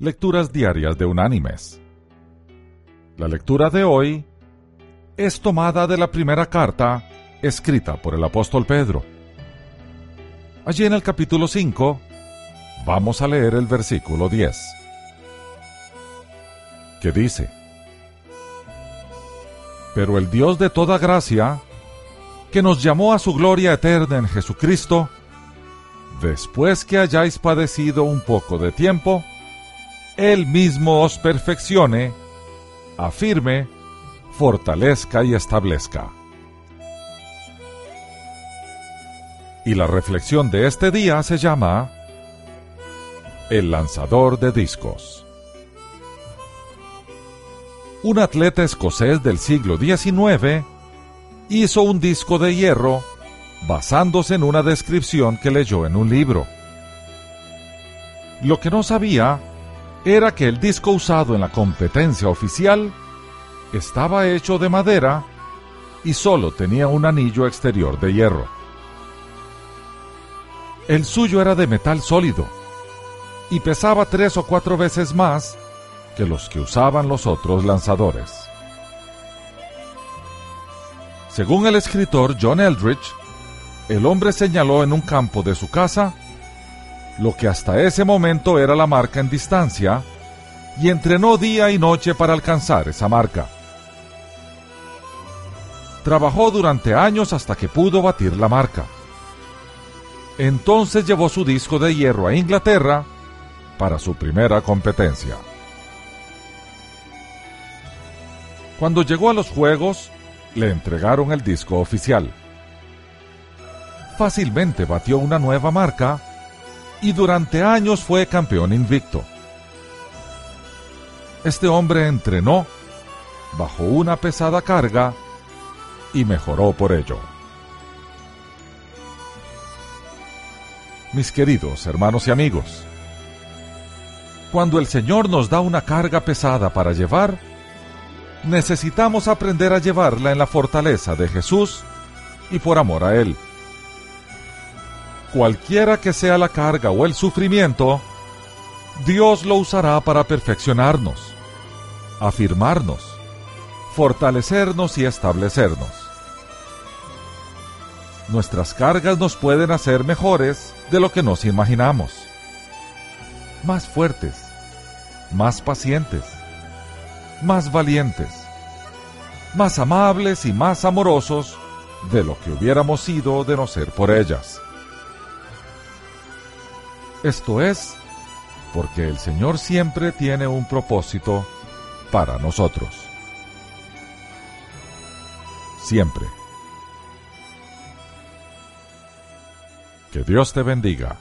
Lecturas Diarias de Unánimes. La lectura de hoy es tomada de la primera carta escrita por el apóstol Pedro. Allí en el capítulo 5 vamos a leer el versículo 10, que dice, Pero el Dios de toda gracia, que nos llamó a su gloria eterna en Jesucristo, después que hayáis padecido un poco de tiempo, él mismo os perfeccione, afirme, fortalezca y establezca. Y la reflexión de este día se llama El lanzador de discos. Un atleta escocés del siglo XIX hizo un disco de hierro basándose en una descripción que leyó en un libro. Lo que no sabía era que el disco usado en la competencia oficial estaba hecho de madera y solo tenía un anillo exterior de hierro. El suyo era de metal sólido y pesaba tres o cuatro veces más que los que usaban los otros lanzadores. Según el escritor John Eldridge, el hombre señaló en un campo de su casa lo que hasta ese momento era la marca en distancia, y entrenó día y noche para alcanzar esa marca. Trabajó durante años hasta que pudo batir la marca. Entonces llevó su disco de hierro a Inglaterra para su primera competencia. Cuando llegó a los Juegos, le entregaron el disco oficial. Fácilmente batió una nueva marca y durante años fue campeón invicto. Este hombre entrenó bajo una pesada carga y mejoró por ello. Mis queridos hermanos y amigos, cuando el Señor nos da una carga pesada para llevar, necesitamos aprender a llevarla en la fortaleza de Jesús y por amor a Él cualquiera que sea la carga o el sufrimiento, Dios lo usará para perfeccionarnos, afirmarnos, fortalecernos y establecernos. Nuestras cargas nos pueden hacer mejores de lo que nos imaginamos, más fuertes, más pacientes, más valientes, más amables y más amorosos de lo que hubiéramos sido de no ser por ellas. Esto es porque el Señor siempre tiene un propósito para nosotros. Siempre. Que Dios te bendiga.